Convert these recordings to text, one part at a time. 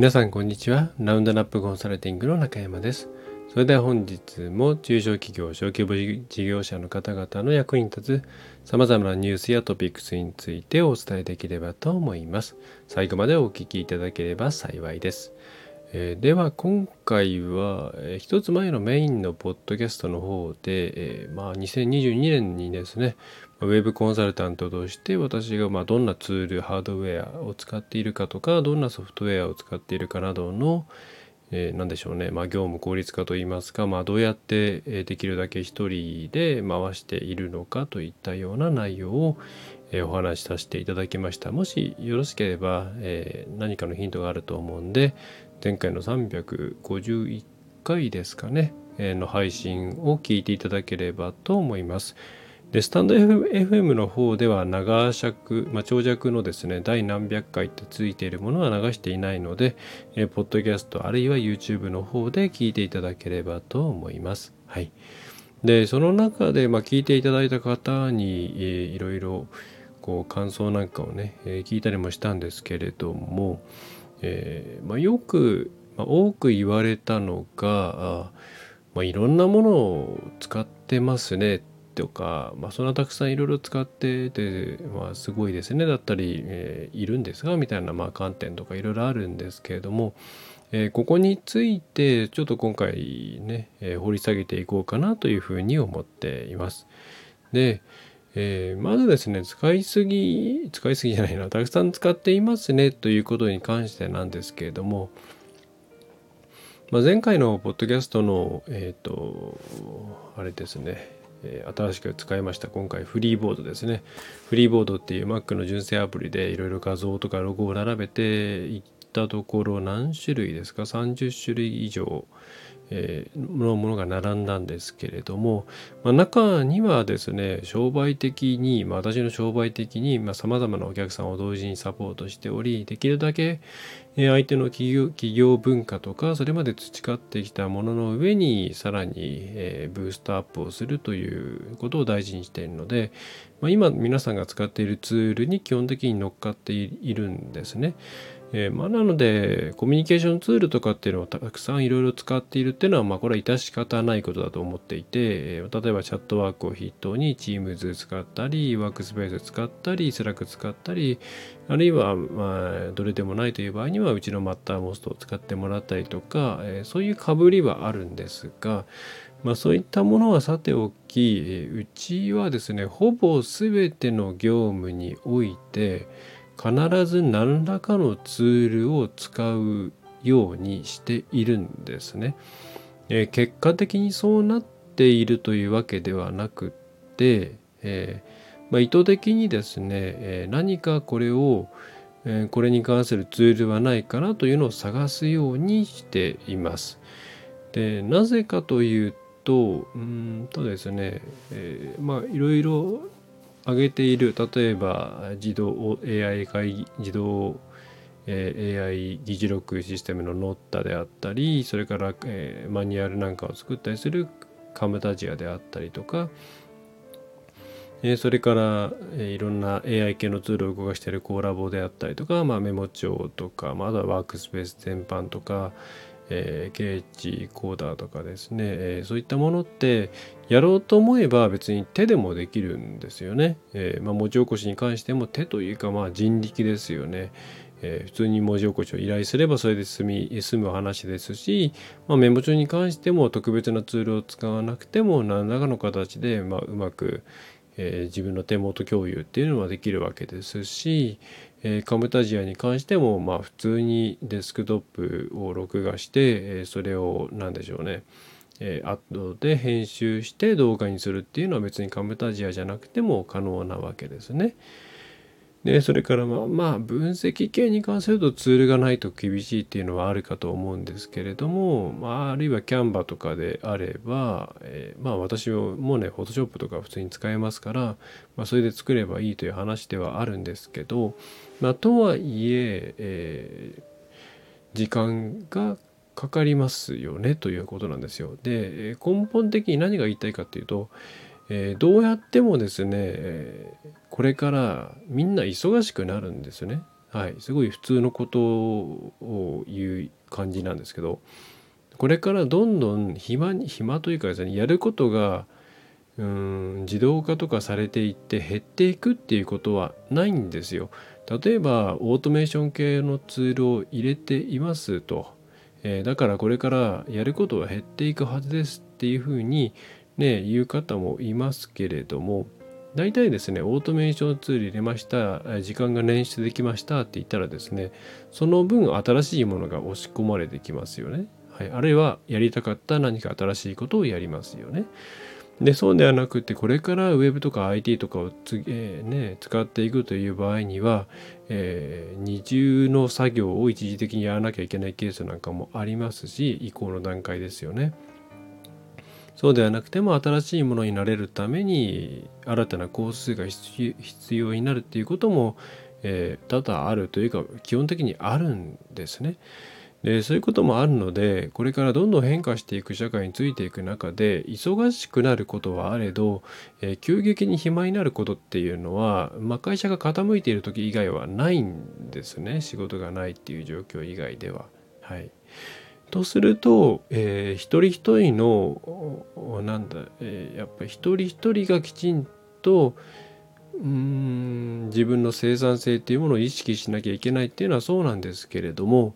皆さんこんにちは。ラウンドナップコンサルティングの中山です。それでは本日も中小企業、小規模事業者の方々の役に立つ様々なニュースやトピックスについてお伝えできればと思います。最後までお聞きいただければ幸いです。えー、では今回は、えー、一つ前のメインのポッドキャストの方で、えー、まあ、2022年にですねウェブコンサルタントとして私がまどんなツールハードウェアを使っているかとかどんなソフトウェアを使っているかなどの、えー、何でしょうね、まあ、業務効率化といいますか、まあ、どうやってできるだけ一人で回しているのかといったような内容を、お話しさせていただきましたもしよろしければ、えー、何かのヒントがあると思うんで前回の351回ですかね、えー、の配信を聞いていただければと思います。で、スタンド FM の方では長尺、まあ、長尺のですね、第何百回ってついているものは流していないので、え、ポッドキャストあるいは YouTube の方で聞いていただければと思います。はい。で、その中で、まあ、聞いていただいた方に、えー、いろいろこう感想なんかをね、えー、聞いたりもしたんですけれども、えー、まあ、よく、まあ、多く言われたのがまあ、いろんなものを使ってますねとか、まあ、そんなたくさんいろいろ使ってて、まあ、すごいですねだったり、えー、いるんですがみたいなまあ観点とかいろいろあるんですけれども、えー、ここについてちょっと今回ね、えー、掘り下げていこうかなというふうに思っています。で、えー、まずですね、使いすぎ、使いすぎじゃないな、たくさん使っていますねということに関してなんですけれども、まあ、前回のポッドキャストの、えっ、ー、と、あれですね、え、新しく使いました今回フリーボードですね。フリーボードっていう Mac の純正アプリでいろいろ画像とかロゴを並べていったところ何種類ですか？30種類以上、えー、のものが並んだんですけれども、まあ、中にはですね商売的に、まあ、私の商売的にさまざ、まなお客さんを同時にサポートしておりできるだけ相手の企業企業文化とかそれまで培ってきたものの上にさらに、えー、ブーストアップをするということを大事にしているので、まあ、今皆さんが使っているツールに基本的に乗っかっているんですね。えー、まあ、なのでコミュニケーションツールとかっていうのをたくさんいろいろ使っているっていうのはまあこれは致し方ないことだと思っていて、えー、例えばチャットワークを筆頭に Teams 使ったりワークスペース使ったり Slack 使ったりあるいはまあどれでもないという場合にはうちのマッターモストを使ってもらったりとか、えー、そういうかぶりはあるんですがまあ、そういったものはさておきえうちはですねほぼ全ての業務において必ず何らかのツールを使うようにしているんですね。えー、結果的にそうなっているというわけではなくて、えー、まあ、意図的にですね、えー、何かこれを、えこれに関するツールはないかなというのを探すようにしています。でなぜかというとうんとですね、えまあいろいろ挙げている例えば自動 AI 会議自動、AI 議事録システムのノッタであったりそれから、え、マニュアルなんかを作ったりするカムタジアであったりとか、え、それから、え、いろんな AI 系のツールを動かしているコーラボであったりとか、まあ、メモ帳とか、まあ、あとはワークスペース全般とか、えー、ケーチコーダーとかですね、えー、そういったものってやろうと思えば別に手でもできるんですよね。えーまあ、文字起こしに関しても手というかまあ人力ですよね。えー、普通に文字起こしを依頼すればそれで済み済む話ですし、まあ、メモ帳に関しても特別なツールを使わなくても何らかの形で、まあ、うまく、えー、自分の手元共有っていうのはできるわけですし、え、カムタジアに関しても、まあ、普通にデスクトップを録画して、え、それを何でしょうね、えアッドで編集して動画にするっていうのは別にカムタジアじゃなくても可能なわけですね。でそれからまあ、まあ、分析系に関するとツールがないと厳しいっていうのはあるかと思うんですけれども、まあ、あるいはキャンバとかであれば、えー、まあ私もねフォトショップとか普通に使えますから、まあ、それで作ればいいという話ではあるんですけど、まあ、とはいええー、時間がかかりますよねということなんですよ。で根本的に何が言いたいかっていうとえー、どうやってもですね、えー、これからみんな忙しくなるんですよね。はい、すごい普通のことを言う感じなんですけどこれからどんどん暇に暇というかですねやることがうん自動化とかされていって減っていくっていうことはないんですよ。例えばオートメーション系のツールを入れていますと、えー、だからこれからやることは減っていくはずですっていうふうにね言う方もいますけれども大体ですねオートメーションツール入れました時間が捻出できましたって言ったらですねその分新しいものが押し込まれてきますよね。はい、あるいはやりたかった何か新しいことをやりますよね。でそうではなくてこれからウェブとか IT とかをつ、えー、ね、使っていくという場合には、えー、二重の作業を一時的にやらなきゃいけないケースなんかもありますし移行の段階ですよね。そうではなくても新しいものになれるために新たな工数が必要になるっていうことも、えー、多々あるというか基本的にあるんですね。でそういうこともあるのでこれからどんどん変化していく社会についていく中で忙しくなることはあれど、えー、急激に暇になることっていうのは、まあ、会社が傾いている時以外はないんですね仕事がないっていう状況以外では。はい、とすると、えー、一人一人のなんだ、えー、やっぱり一人一人がきちんとうん自分の生産性っていうものを意識しなきゃいけないっていうのはそうなんですけれども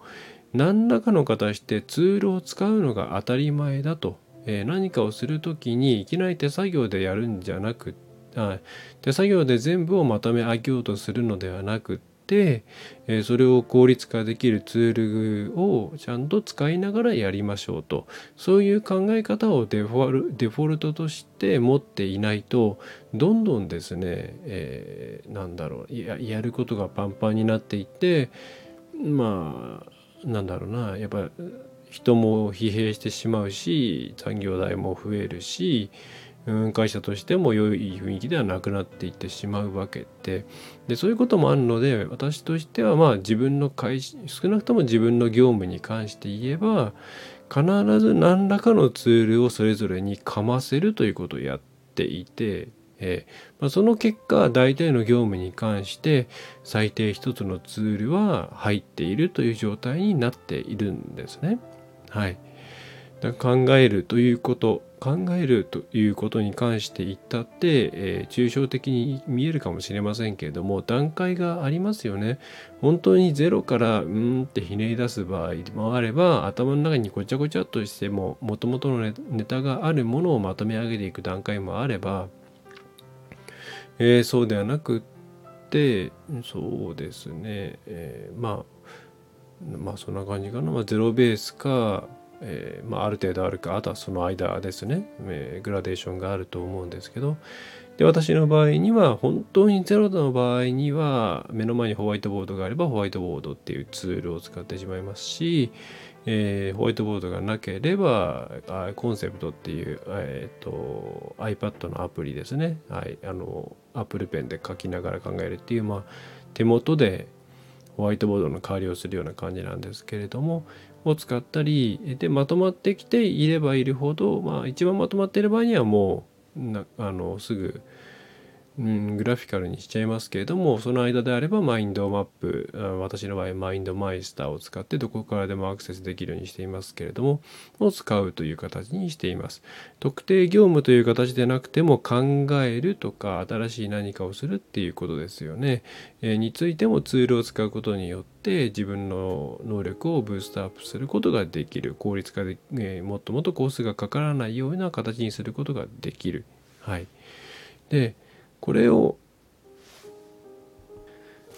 何らかの形でツールを使うのが当たり前だと、えー、何かをする時にいきなり手作業でやるんじゃなくあ手作業で全部をまとめ上げようとするのではなくて、え、それを効率化できるツールをちゃんと使いながらやりましょうと。そういう考え方をデフォルデフォルトとして持っていないとどんどんですね、えー、なんだろうややることがパンパンになっていってまあなんだろうなやっぱ人も疲弊してしまうし残業代も増えるし、うん、会社としても良い雰囲気ではなくなっていってしまうわけで。でそういうこともあるので私としてはまあ自分の会社少なくとも自分の業務に関して言えば必ず何らかのツールをそれぞれにかませるということをやっていてえー、まあ、その結果大体の業務に関して最低1つのツールは入っているという状態になっているんですね。はい、考えるということ考えるということに関して言ったって、えー、抽象的に見えるかもしれませんけれども段階がありますよね。本当にゼロからうんってひねり出す場合もあれば頭の中にごちゃごちゃっとしてももともとのネタがあるものをまとめ上げていく段階もあればえー、そうではなくってそうですね、えー、まあまあそんな感じかな、まあ、ゼロベースか、えーまあ、ある程度あるかあとはその間ですね、えー、グラデーションがあると思うんですけどで私の場合には本当にゼロの場合には目の前にホワイトボードがあればホワイトボードっていうツールを使ってしまいますし、えー、ホワイトボードがなければコンセプトっていう、えーと、iPad のアプリですね、はい、あの Apple Pen で書きながら考えるっていう、まあ、手元でホワイトボードの代わりをするような感じなんですけれどもを使ったりでまとまってきていればいるほど、まあ、一番まとまっている場合にはもうなあのすぐうん、グラフィカルにしちゃいますけれどもその間であればマインドマップ私の場合マインドマイスターを使ってどこからでもアクセスできるようにしていますけれどもを使うという形にしています。特定業務という形でなくても考えるとか新しい何かをするっていうことですよね、え、についてもツールを使うことによって自分の能力をブーストアップすることができる。効率化で、え、もっともっとコースがかからないような形にすることができる。はい。でこれを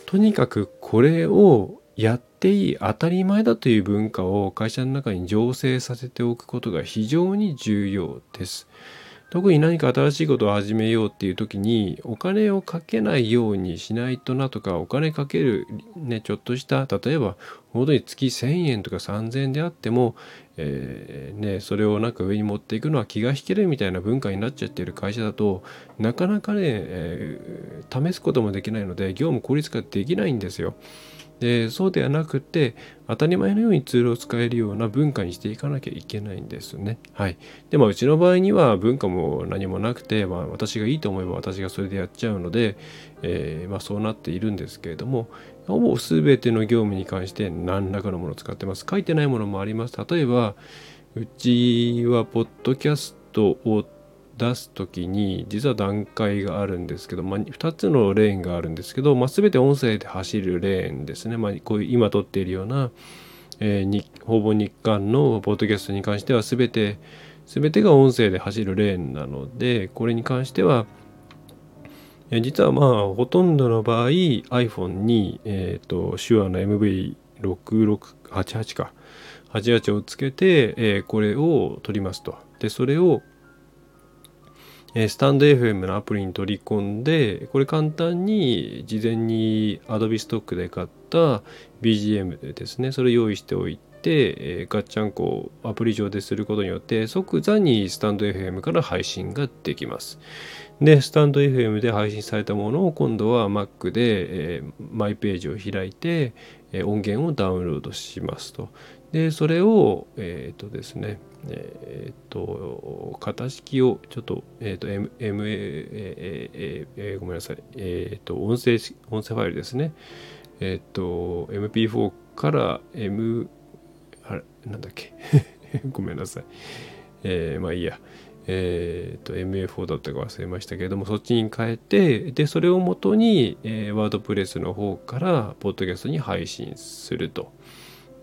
とにかくこれをやっていい当たり前だという文化を会社の中に醸成させておくことが非常に重要です。特に何か新しいことを始めようっていう時にお金をかけないようにしないとなとかお金かけるねちょっとした例えば本当に月1,000円とか3,000円であっても、えー、ね、それをなんか上に持っていくのは気が引けるみたいな文化になっちゃっている会社だとなかなかね、えー、試すこともできないので業務効率化できないんですよ。でそうではなくて当たり前のようにツールを使えるような文化にしていかなきゃいけないんですね。はい。で、まあ、うちの場合には文化も何もなくて、まあ、私がいいと思えば私がそれでやっちゃうので、えー、まあ、そうなっているんですけれども、ほぼ全ての業務に関して何らかのものを使ってます。書いてないものもあります。例えば、うちはポッドキャストを出す時に実は段階があるんですけど、まあ、2つのレーンがあるんですけど、まあ、全て音声で走るレーンですね、まあ、こういう今撮っているような、えー、にほぼ日韓のポッドキャストに関しては全て全てが音声で走るレーンなのでこれに関しては実はまあほとんどの場合 iPhone に、えーと、手話の MV6688 か88をつけて、えー、これを取りますと。でそれをえスタンド FM のアプリに取り込んで、これ簡単に事前に Adobe ストックで買った BGM ですね、それ用意しておいてえ、ガッチャンコをアプリ上ですることによって、即座にスタンド FM から配信ができます。で、スタンド FM で配信されたものを今度は Mac で、えー、マイページを開いて、え、音源をダウンロードしますと。で、それを、えっ、ー、とですね、えっ、ー、と、型式をちょっと、えっ、ー、と、M、M、ええ、ごめんなさい、えっ、と、音声、音声ファイルですね。えっ、と、MP4 から M、あれ、なんだっけ？ごめんなさい。え、まあいいや。えっ、と、MA4 だったか忘れましたけれども、そっちに変えて、で、それをもとに、えー、ワードプレスの方から、ポッドキャストに配信すると。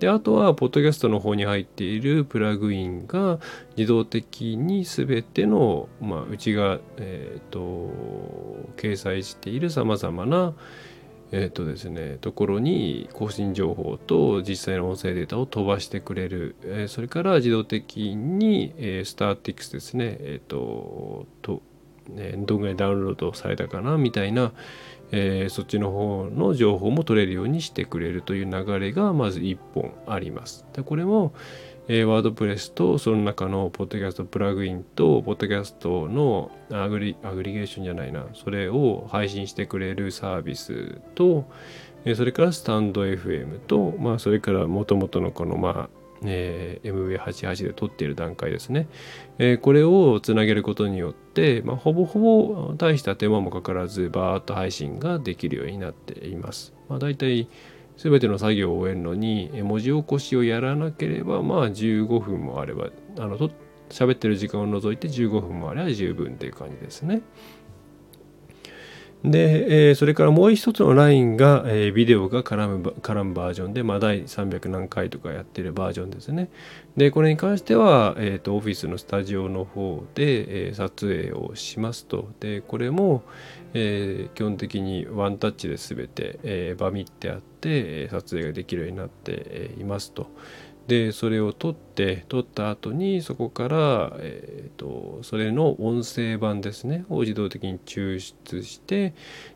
であとはポッドキャストの方に入っているプラグインが自動的に全ての、まあ、うちが、えーと、掲載しているさまざまな、えーとですね、ところに更新情報と実際の音声データを飛ばしてくれる、えー、それから自動的に、えー、スターティックスですね、えーととね、どんぐらいダウンロードされたかなみたいな、えー、そっちの方の情報も取れるようにしてくれるという流れがまず1本あります。でこれも、えー、ワードプレスとその中のポッドキャストプラグインとポッドキャストのアグリアグリゲーションじゃないなそれを配信してくれるサービスと、えー、それからスタンド FM と、まあ、それからもともとのこのまあえー、MV88 で撮っている段階ですね、えー、これをつなげることによって、まあ、ほぼほぼ大した手間もかからずバーッと配信ができるようになっています。まあ、大体全ての作業を終えるのに文字起こしをやらなければまあ15分もあればあのと喋ってる時間を除いて15分もあれば十分っていう感じですね。で、えー、それからもう一つのラインが、えー、ビデオが絡む絡むバージョンで、まあ、第300何回とかやってるバージョンですね。で、これに関しては、えーと、オフィスのスタジオの方で、えー、撮影をしますと。で、これも、えー、基本的にワンタッチで全て、えー、バミってあって、撮影ができるようになっていますと。でそれを取って取った後にそこから、えーと、それの音声版ですね。を自動的に抽出して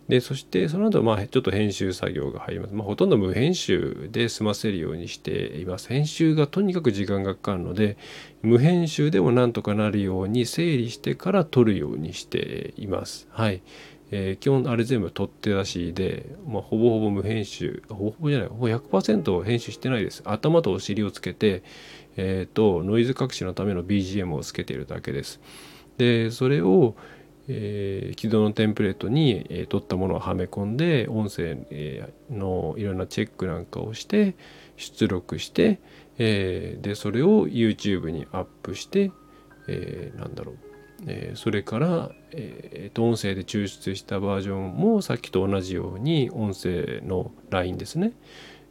でそしてその後まあちょっと編集作業が入ります、まあ、ほとんど無編集で済ませるようにしています。編集がとにかく時間がかかるので無編集でもなんとかなるように整理してから撮るようにしています。はい。えー、基本あれ全部取って出しで、まあ、ほぼほぼ無編集ほぼほぼじゃないほぼ100%編集してないです。頭とお尻をつけて、えーと、ノイズ隠しのための BGM をつけているだけです。でそれを、えー、既存のテンプレートに、えー、取ったものをはめ込んで音声、えー、のいろんなチェックなんかをして出力して、えー、でそれを YouTube にアップして、えー、なんだろうえー、それから、えー、と音声で抽出したバージョンもさっきと同じように音声の LINE ですね、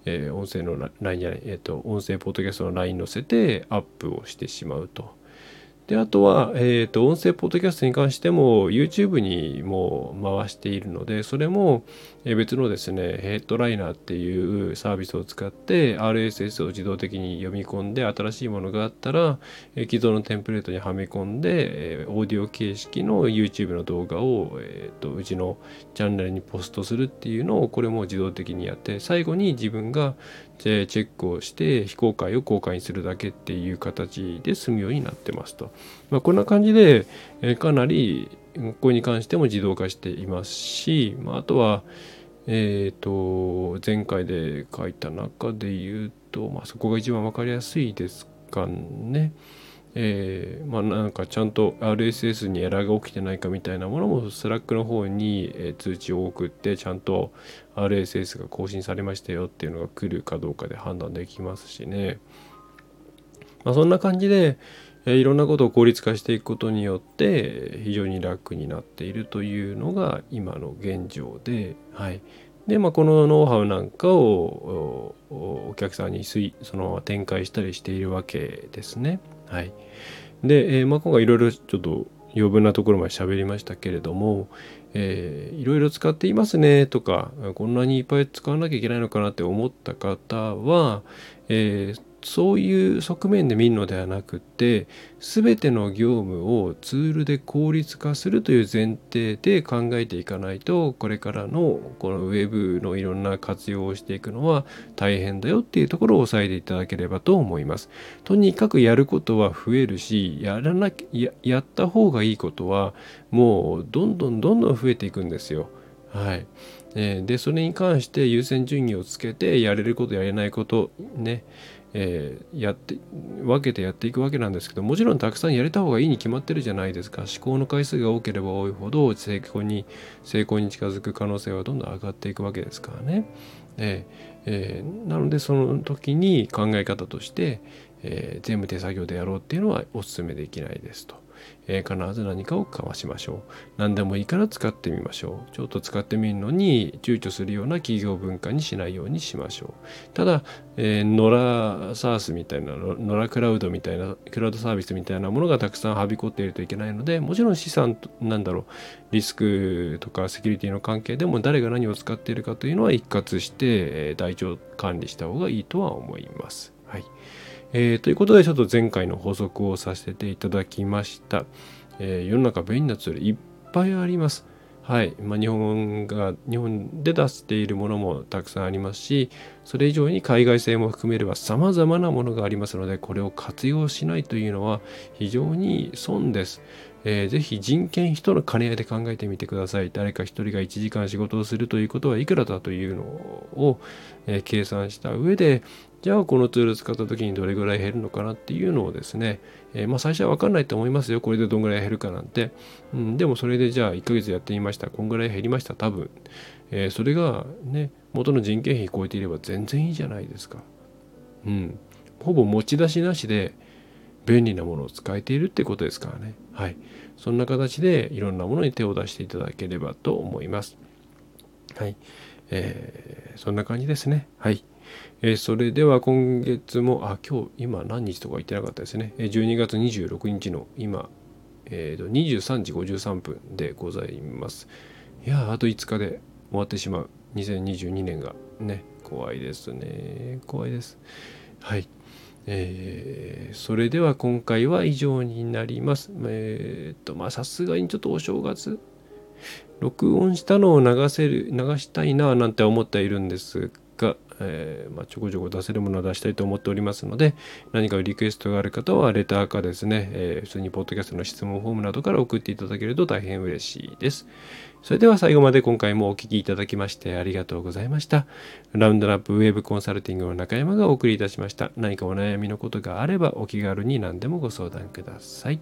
えー、音声の LINE じゃない、えーと、音声ポッドキャストの LINE 載せてアップをしてしまうと。で、あとは、えっ、ー、と、音声ポッドキャストに関しても YouTube にも回しているので、それも別のですね、ヘッドライナーっていうサービスを使って RSS を自動的に読み込んで、新しいものがあったら、既存のテンプレートにはめ込んで、オーディオ形式の YouTube の動画を、え、ー、と、うちのチャンネルにポストするっていうのを、これも自動的にやって、最後に自分がチェックをして非公開を公開にするだけっていう形で済むようになってますと。まあ、こんな感じで、えかなりここに関しても自動化していますし、まあ、あとは、えっ、と前回で書いた中で言うと、まあ、そこが一番分かりやすいですかね。えー、まあなんかちゃんと RSS にエラーが起きてないかみたいなものも Slack の方に、え通知を送ってちゃんと RSS が更新されましたよっていうのが来るかどうかで判断できますしね。まあ、そんな感じで、えいろんなことを効率化していくことによって非常に楽になっているというのが今の現状で、はい。で、まあ、このノウハウなんかをお客さんにそのまま展開したりしているわけですね。はい。で、えー、まあ、今回いろいろちょっと余分なところまで喋りましたけれども、えー、いろいろ使っていますねとかこんなにいっぱい使わなきゃいけないのかなって思った方は、えー、そういう側面で見るのではなくて全ての業務をツールで効率化するという前提で考えていかないとこれからのこのウェブのいろんな活用をしていくのは大変だよっていうところを押さえていただければと思います。とにかくやることは増えるしやらなややった方がいいことはもうどんどんどんどん増えていくんですよ。はい。えー、でそれに関して優先順位をつけてやれることやれないことねえー、やって分けてやっていくわけなんですけどもちろんたくさんやれた方がいいに決まってるじゃないですか思考の回数が多ければ多いほど成功に成功に近づく可能性はどんどん上がっていくわけですからね。えーえー、なのでその時に考え方として、え、全部手作業でやろうっていうのはお勧めできないですと。え、必ず何かを交わしましょう。何でもいいから使ってみましょう。ちょっと使ってみるのに躊躇するような企業文化にしないようにしましょう。ただ、えー、ノラサースみたいな、ノラクラウドみたいな、クラウドサービスみたいなものがたくさんはびこっているといけないので、もちろん資産、なんだろう、リスクとかセキュリティの関係でも誰が何を使っているかというのは一括して、えー、台帳管理した方がいいとは思います。はい。えー、ということでちょっと前回の補足をさせていただきました。えー、世の中便利なツールいっぱいあります。はい。まあ、日本が、日本で出しているものもたくさんありますし、それ以上に海外製も含めれば様々なものがありますので、これを活用しないというのは非常に損です。えー、ぜひ人件費との兼ね合いで考えてみてください。誰か一人が1時間仕事をするということはいくらだというのを、えー、計算した上で、じゃあこのツール使った時にどれぐらい減るのかなっていうのをですね、えー、まあ最初は分かんないと思いますよ。これでどんぐらい減るかなんて。うん、でもそれでじゃあ1ヶ月やってみました。こんぐらい減りました。多分。えー、それがね、元の人件費超えていれば全然いいじゃないですか。うん。ほぼ持ち出しなしで便利なものを使えているってことですからね。はい。そんな形でいろんなものに手を出していただければと思います。はい。えー、そんな感じですね。はい。えー、それでは今月も、あ、今日、今何日とか言ってなかったですね。12月26日の今、えー、と23時53分でございます。いやあと5日で終わってしまう。2022年がね、怖いですね。怖いです。はい。えー、それでは今回は以上になります。えっ、と、まあさすがにちょっとお正月、録音したのを流せる、流したいななんて思っているんですが、えー、まあ、ちょこちょこ出せるものは出したいと思っておりますので、何かリクエストがある方は、レターかですね、えー、普通にポッドキャストの質問フォームなどから送っていただけると大変嬉しいです。それでは最後まで今回もお聴きいただきましてありがとうございました。ラウンドラップウェブコンサルティングの中山がお送りいたしました。何かお悩みのことがあればお気軽に何でもご相談ください。